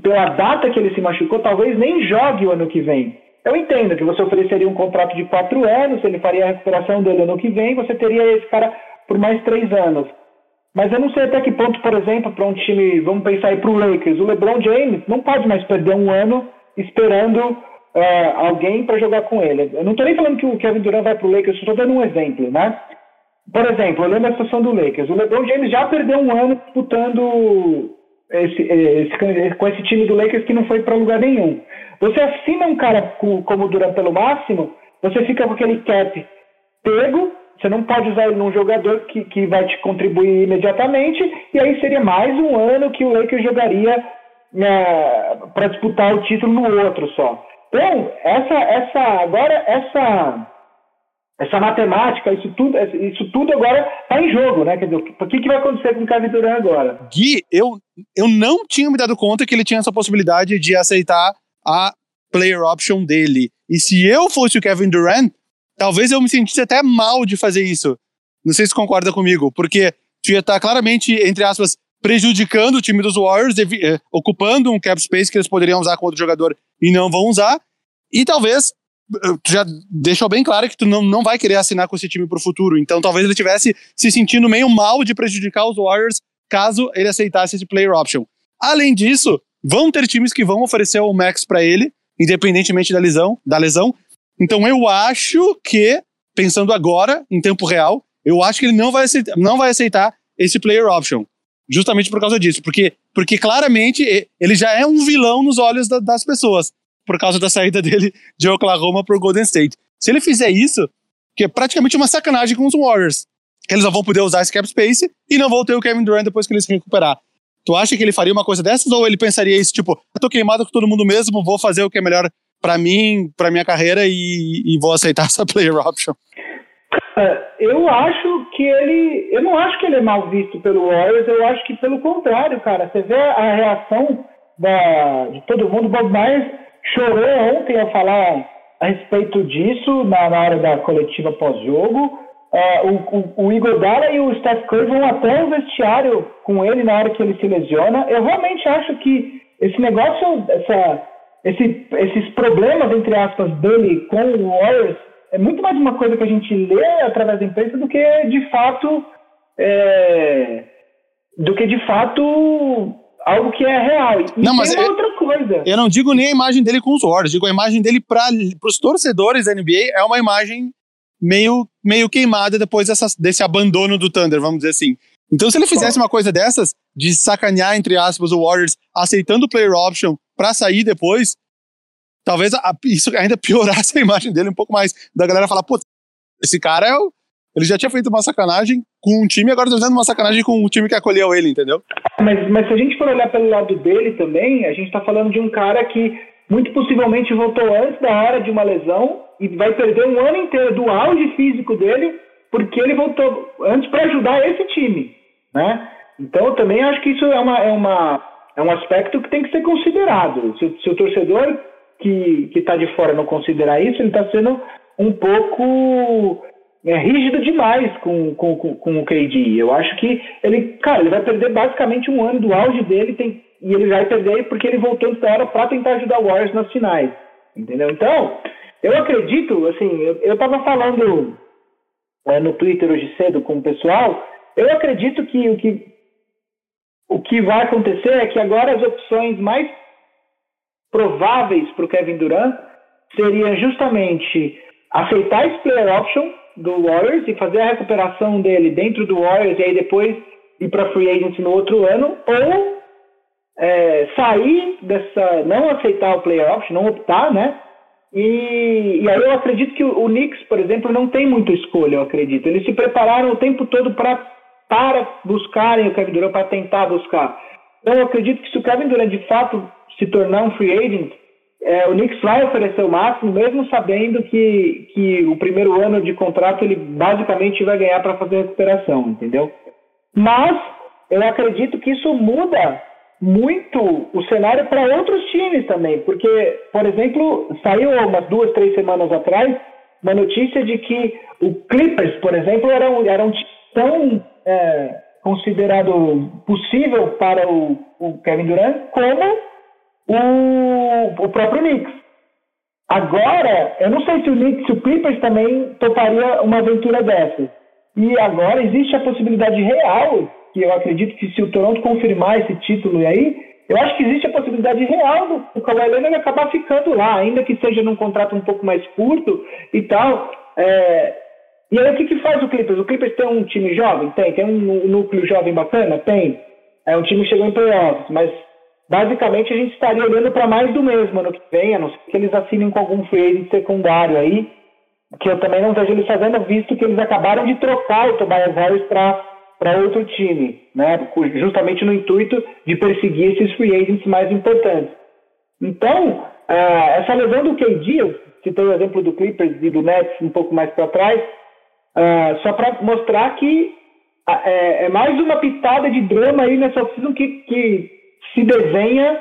[SPEAKER 2] pela data que ele se machucou, talvez nem jogue o ano que vem? Eu entendo que você ofereceria um contrato de quatro anos, ele faria a recuperação dele ano que vem, você teria esse cara por mais três anos. Mas eu não sei até que ponto, por exemplo, para um time, vamos pensar aí para o Lakers, o LeBron James não pode mais perder um ano esperando é, alguém para jogar com ele. Eu não estou nem falando que o Kevin Durant vai para o Lakers, estou dando um exemplo, né? Por exemplo, lembro a situação do Lakers. O LeBron James já perdeu um ano disputando esse, esse, com esse time do Lakers que não foi para lugar nenhum. Você assina um cara como o Durant pelo máximo, você fica com aquele cap pego, você não pode usar ele num jogador que, que vai te contribuir imediatamente, e aí seria mais um ano que o Lakers jogaria né, para disputar o título no outro só. Então, essa, essa, agora, essa, essa matemática, isso tudo, isso tudo agora está em jogo, né? Quer dizer, o que, que vai acontecer com o Kevin Durant agora?
[SPEAKER 3] Gui, eu, eu não tinha me dado conta que ele tinha essa possibilidade de aceitar a player option dele. E se eu fosse o Kevin Durant, talvez eu me sentisse até mal de fazer isso. Não sei se concorda comigo, porque tu ia estar claramente, entre aspas, prejudicando o time dos Warriors, eh, ocupando um cap space que eles poderiam usar com outro jogador e não vão usar. E talvez eh, tu já deixou bem claro que tu não, não vai querer assinar com esse time pro futuro. Então talvez ele tivesse se sentindo meio mal de prejudicar os Warriors caso ele aceitasse esse player option. Além disso, vão ter times que vão oferecer o max para ele, independentemente da lesão, da lesão. Então eu acho que, pensando agora, em tempo real, eu acho que ele não vai aceitar, não vai aceitar esse player option justamente por causa disso, porque, porque claramente ele já é um vilão nos olhos da, das pessoas, por causa da saída dele de Oklahoma para o Golden State. Se ele fizer isso, que é praticamente uma sacanagem com os Warriors, que eles não vão poder usar esse cap space e não vão ter o Kevin Durant depois que ele se recuperar. Tu acha que ele faria uma coisa dessas ou ele pensaria isso, tipo, eu tô queimado com todo mundo mesmo, vou fazer o que é melhor para mim, para minha carreira e, e vou aceitar essa player option?
[SPEAKER 2] É, eu acho que ele. Eu não acho que ele é mal visto pelo Warriors, eu acho que pelo contrário, cara. Você vê a reação da, de todo mundo. Bob Myers chorou ontem ao falar a respeito disso na, na hora da coletiva pós-jogo. Uh, o, o, o Igor Dalla e o Steph Curry vão até o vestiário com ele na hora que ele se lesiona. Eu realmente acho que esse negócio, essa, esse, esses problemas, entre aspas, dele com o Warriors é muito mais uma coisa que a gente lê através da imprensa do que de fato é, do que de fato algo que é real. E
[SPEAKER 3] não, mas
[SPEAKER 2] é
[SPEAKER 3] outra coisa. Eu não digo nem a imagem dele com os Warriors, digo a imagem dele para os torcedores da NBA é uma imagem meio, meio queimada depois dessa, desse abandono do Thunder, vamos dizer assim. Então, se ele fizesse uma coisa dessas, de sacanear, entre aspas, o Warriors, aceitando o player option para sair depois, talvez a, isso ainda piorasse a imagem dele um pouco mais. Da galera falar, pô, esse cara é o, ele já tinha feito uma sacanagem com um time, agora tá fazendo uma sacanagem com o time que acolheu ele, entendeu?
[SPEAKER 2] Mas, mas se a gente for olhar pelo lado dele também, a gente tá falando de um cara que muito possivelmente voltou antes da hora de uma lesão e vai perder um ano inteiro do auge físico dele, porque ele voltou antes para ajudar esse time, né? Então eu também acho que isso é, uma, é, uma, é um aspecto que tem que ser considerado. Se, se o torcedor que está de fora não considerar isso, ele está sendo um pouco é, rígido demais com, com, com, com, o KD. Eu acho que ele, cara, ele vai perder basicamente um ano do auge dele tem, e ele vai perder porque ele voltou da hora para tentar ajudar o Warriors nas finais. Entendeu? Então, eu acredito, assim, eu estava falando é, no Twitter hoje cedo com o pessoal, eu acredito que o que o que vai acontecer é que agora as opções mais prováveis para o Kevin Durant seriam justamente aceitar esse player option do Warriors e fazer a recuperação dele dentro do Warriors e aí depois ir para free agency no outro ano, ou é, sair dessa, não aceitar o player option, não optar, né? E, e aí eu acredito que o, Knicks, por exemplo, não tem muita escolha, eu acredito. Eles se prepararam o tempo todo pra, para buscarem o Kevin Durant, para tentar buscar. Então eu acredito que se o Kevin Durant de fato se tornar um free agent, é, o Knicks vai oferecer o máximo, mesmo sabendo que, que o primeiro ano de contrato ele basicamente vai ganhar para fazer recuperação, entendeu? Mas eu acredito que isso muda muito o cenário para outros times também, porque, por exemplo, saiu umas duas, três semanas atrás uma notícia de que o Clippers, por exemplo, era um, era um time tão é, considerado possível para o, o Kevin Durant como o, o próprio Knicks. Agora, eu não sei se o Knicks e o Clippers também toparia uma aventura dessa. E agora existe a possibilidade real, que eu acredito que se o Toronto confirmar esse título aí, eu acho que existe a possibilidade real do Kawhi Leonard acabar ficando lá, ainda que seja num contrato um pouco mais curto e tal. É... E aí o que, que faz o Clippers? O Clippers tem um time jovem? Tem. Tem um núcleo jovem bacana? Tem. É um time que chegou em playoffs, mas basicamente a gente estaria olhando para mais do mesmo ano que vem, a não ser que eles assinem com algum free secundário aí, que eu também não vejo eles fazendo, visto que eles acabaram de trocar o Tobias Harris para outro time, né? justamente no intuito de perseguir esses free agents mais importantes. Então, uh, essa lesão do KD, eu citei o exemplo do Clippers e do Nets um pouco mais para trás, uh, só para mostrar que uh, é, é, mais uma pitada de drama aí nessa oficina que, que se desenha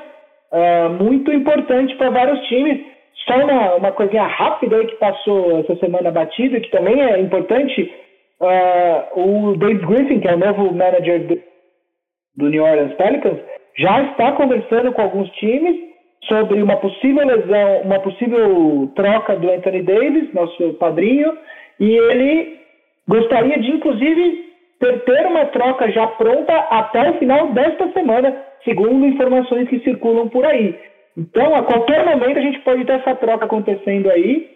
[SPEAKER 2] uh, muito importante para vários times. Só uma, uma coisinha rápida aí que passou essa semana batida, que também é importante, uh, o Dave Griffin, que é o novo manager do, do New Orleans Pelicans, já está conversando com alguns times sobre uma possível lesão, uma possível troca do Anthony Davis, nosso padrinho, e ele gostaria de, inclusive, ter, ter uma troca já pronta até o final desta semana, segundo informações que circulam por aí. Então, a qualquer momento a gente pode ter essa troca acontecendo aí.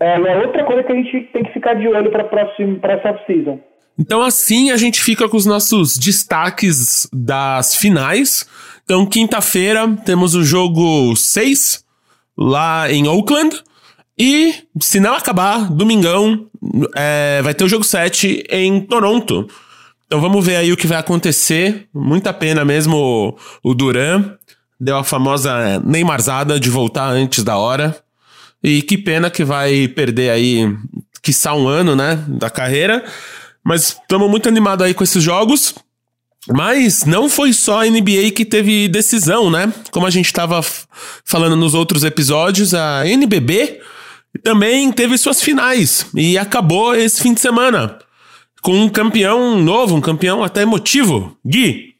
[SPEAKER 2] É, outra coisa que a gente tem que ficar de olho para essa season.
[SPEAKER 1] Então, assim, a gente fica com os nossos destaques das finais. Então, quinta-feira temos o jogo 6 lá em Oakland. E, se não acabar, domingão, é, vai ter o jogo 7 em Toronto. Então vamos ver aí o que vai acontecer. Muita pena mesmo o, o Duran. Deu a famosa Neymarzada de voltar antes da hora. E que pena que vai perder aí, quiçá um ano, né, da carreira. Mas estamos muito animados aí com esses jogos. Mas não foi só a NBA que teve decisão, né? Como a gente estava falando nos outros episódios, a NBB também teve suas finais e acabou esse fim de semana com um campeão novo, um campeão até emotivo. Gui.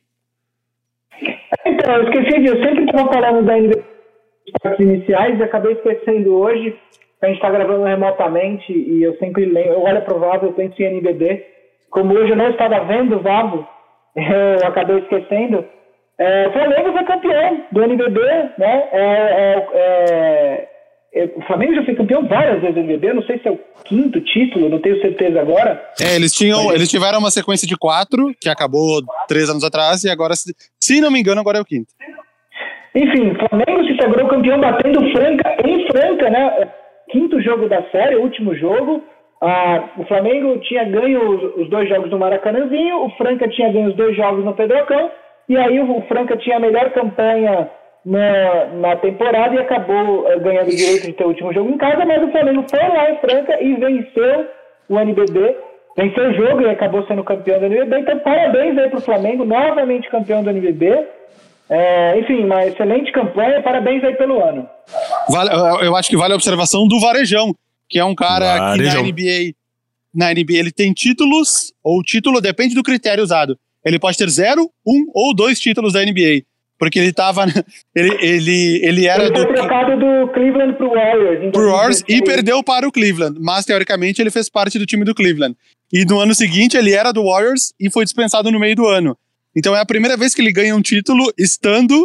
[SPEAKER 2] Então, eu esqueci de. Eu sempre estava falando da NBA iniciais e acabei esquecendo hoje. A gente está gravando remotamente e eu sempre lembro. Eu olho Vavo, eu penso em NBB. Como hoje eu não estava vendo o Vavo, eu acabei esquecendo. É, o Flamengo foi campeão do NBB, né? É, é, é o Flamengo já foi campeão várias vezes do NBB, não sei se é o quinto título, não tenho certeza agora.
[SPEAKER 3] É, eles tinham, Mas... eles tiveram uma sequência de quatro, que acabou três anos atrás, e agora, se não me engano, agora é o quinto.
[SPEAKER 2] Enfim, Flamengo se sagrou campeão batendo Franca em Franca, né? Quinto jogo da série, último jogo. Ah, o Flamengo tinha ganho os dois jogos no Maracanãzinho, o Franca tinha ganho os dois jogos no Pedrocão, e aí o Franca tinha a melhor campanha na, na temporada e acabou uh, ganhando o direito de ter o último jogo em casa, mas o Flamengo foi lá em Franca e venceu o NBB, venceu o jogo e acabou sendo campeão do NBB. Então, parabéns aí para o Flamengo, novamente campeão do NBB. É, enfim, uma excelente campanha, parabéns aí pelo ano.
[SPEAKER 3] Vale, eu acho que vale a observação do Varejão, que é um cara Varejão. que na NBA, na NBA ele tem títulos, ou título depende do critério usado. Ele pode ter zero, um ou dois títulos da NBA. Porque ele tava. Ele, ele, ele era
[SPEAKER 2] ele
[SPEAKER 3] do.
[SPEAKER 2] trocado do Cleveland pro Warriors.
[SPEAKER 3] Pro Warriors e perdeu para o Cleveland. Mas, teoricamente, ele fez parte do time do Cleveland. E no ano seguinte, ele era do Warriors e foi dispensado no meio do ano. Então é a primeira vez que ele ganha um título estando,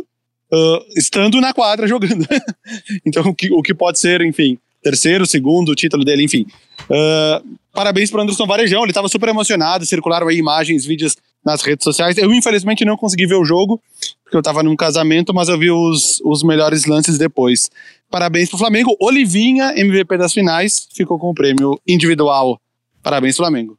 [SPEAKER 3] uh, estando na quadra jogando. então o que, o que pode ser, enfim, terceiro, segundo título dele, enfim. Uh, parabéns para Anderson Varejão, ele estava super emocionado, circularam aí imagens, vídeos nas redes sociais. Eu, infelizmente, não consegui ver o jogo, porque eu estava num casamento, mas eu vi os, os melhores lances depois. Parabéns pro Flamengo. Olivinha, MVP das finais, ficou com o prêmio individual. Parabéns, Flamengo.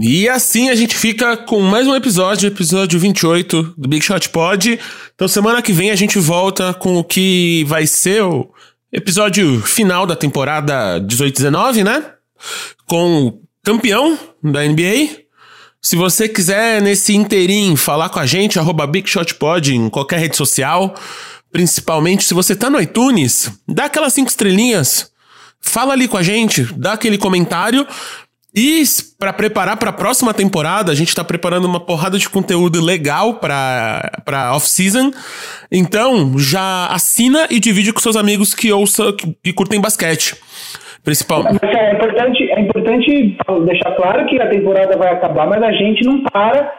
[SPEAKER 1] E assim a gente fica com mais um episódio, episódio 28 do Big Shot Pod. Então semana que vem a gente volta com o que vai ser o episódio final da temporada 18-19, né? Com o campeão da NBA. Se você quiser nesse inteirinho falar com a gente, arroba Big Shot Pod em qualquer rede social, principalmente se você tá no iTunes, dá aquelas cinco estrelinhas, fala ali com a gente, dá aquele comentário e para preparar para a próxima temporada, a gente está preparando uma porrada de conteúdo legal para para off-season. Então, já assina e divide com seus amigos que ouçam que, que curtem basquete. Principalmente.
[SPEAKER 2] É importante, é importante deixar claro que a temporada vai acabar, mas a gente não para.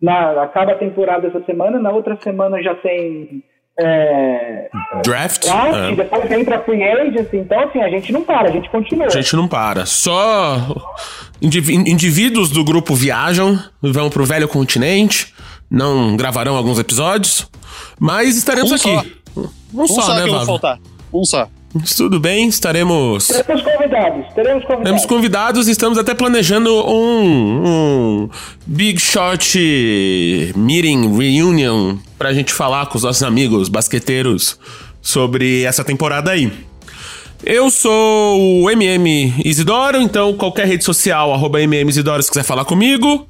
[SPEAKER 2] Na, acaba a temporada essa semana, na outra semana já tem é,
[SPEAKER 1] draft.
[SPEAKER 2] draft é. Depois vem pra free agency. Então, assim, a gente não para, a gente continua. A
[SPEAKER 1] gente não para. Só indivíduos do grupo viajam, vão pro velho continente, não gravarão alguns episódios, mas estaremos
[SPEAKER 3] um
[SPEAKER 1] aqui.
[SPEAKER 3] Só. Um, um só, só, né, que faltar. Um só.
[SPEAKER 1] Tudo bem, estaremos.
[SPEAKER 2] Teremos convidados, teremos convidados.
[SPEAKER 1] Teremos convidados e estamos até planejando um, um Big Shot Meeting Reunion pra gente falar com os nossos amigos basqueteiros sobre essa temporada aí. Eu sou o MM Isidoro, então qualquer rede social, arroba MM Isidoro, se quiser falar comigo.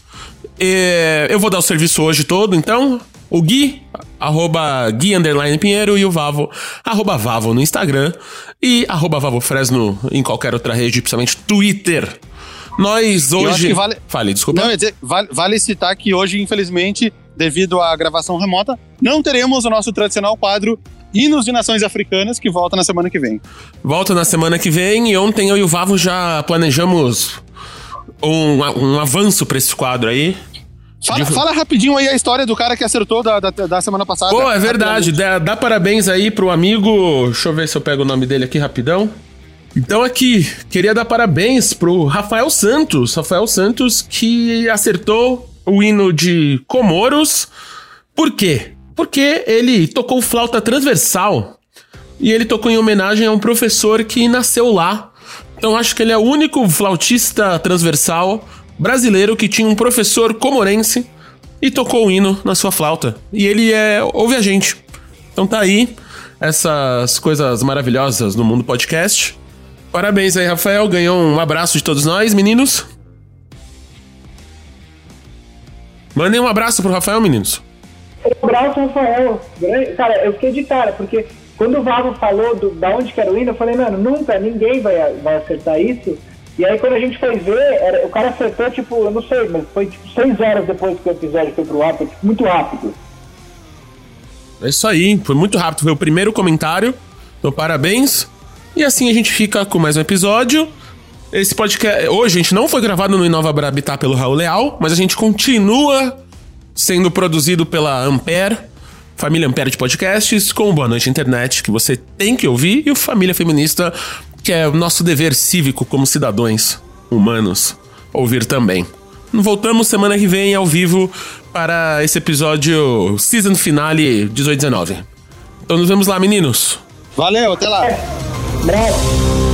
[SPEAKER 1] É, eu vou dar o serviço hoje todo, então. O Gui, arroba Gui Underline Pinheiro e o Vavo, arroba Vavo no Instagram e arroba Vavo Fresno em qualquer outra rede, principalmente Twitter. Nós hoje.
[SPEAKER 3] vale...
[SPEAKER 1] Fale, desculpa.
[SPEAKER 3] Não, dizer, vale, vale citar que hoje, infelizmente, devido à gravação remota, não teremos o nosso tradicional quadro Hinos de Nações Africanas, que volta na semana que vem.
[SPEAKER 1] Volta na semana que vem e ontem eu e o Vavo já planejamos um, um avanço para esse quadro aí.
[SPEAKER 3] Fala, de... fala, rapidinho aí a história do cara que acertou da, da, da semana passada.
[SPEAKER 1] Pô, é verdade. Dá, dá, parabéns aí pro amigo. Deixa eu ver se eu pego o nome dele aqui rapidão. Então aqui, queria dar parabéns pro Rafael Santos. Rafael Santos que acertou o hino de Comoros. Por quê? Porque ele tocou flauta transversal. E ele tocou em homenagem a um professor que nasceu lá. Então acho que ele é o único flautista transversal brasileiro que tinha um professor comorense e tocou o hino na sua flauta. E ele é ouve a gente. Então tá aí essas coisas maravilhosas no mundo podcast. Parabéns aí, Rafael. Ganhou um abraço de todos nós, meninos. Mandem um abraço pro Rafael, meninos.
[SPEAKER 2] Um abraço, Rafael. Cara, eu fiquei de cara, porque quando o Vavo falou do, da onde que era o hino, eu falei, mano, nunca ninguém vai, vai acertar isso. E aí quando a gente foi ver, era, o cara acertou, tipo, eu não sei, mas foi tipo seis horas depois que o episódio foi pro ar, foi tipo, muito rápido.
[SPEAKER 1] É isso aí, foi muito rápido. Foi o primeiro comentário. Então, parabéns. E assim a gente fica com mais um episódio. Esse podcast. Hoje a gente não foi gravado no Inova Habitat pelo Raul Leal, mas a gente continua sendo produzido pela Ampere, família Ampere de podcasts, com Boa Noite Internet, que você tem que ouvir, e o Família Feminista que é o nosso dever cívico como cidadãos humanos ouvir também. Voltamos semana que vem ao vivo para esse episódio season finale 1819. Então nos vemos lá, meninos.
[SPEAKER 3] Valeu, até lá.
[SPEAKER 2] Bravo.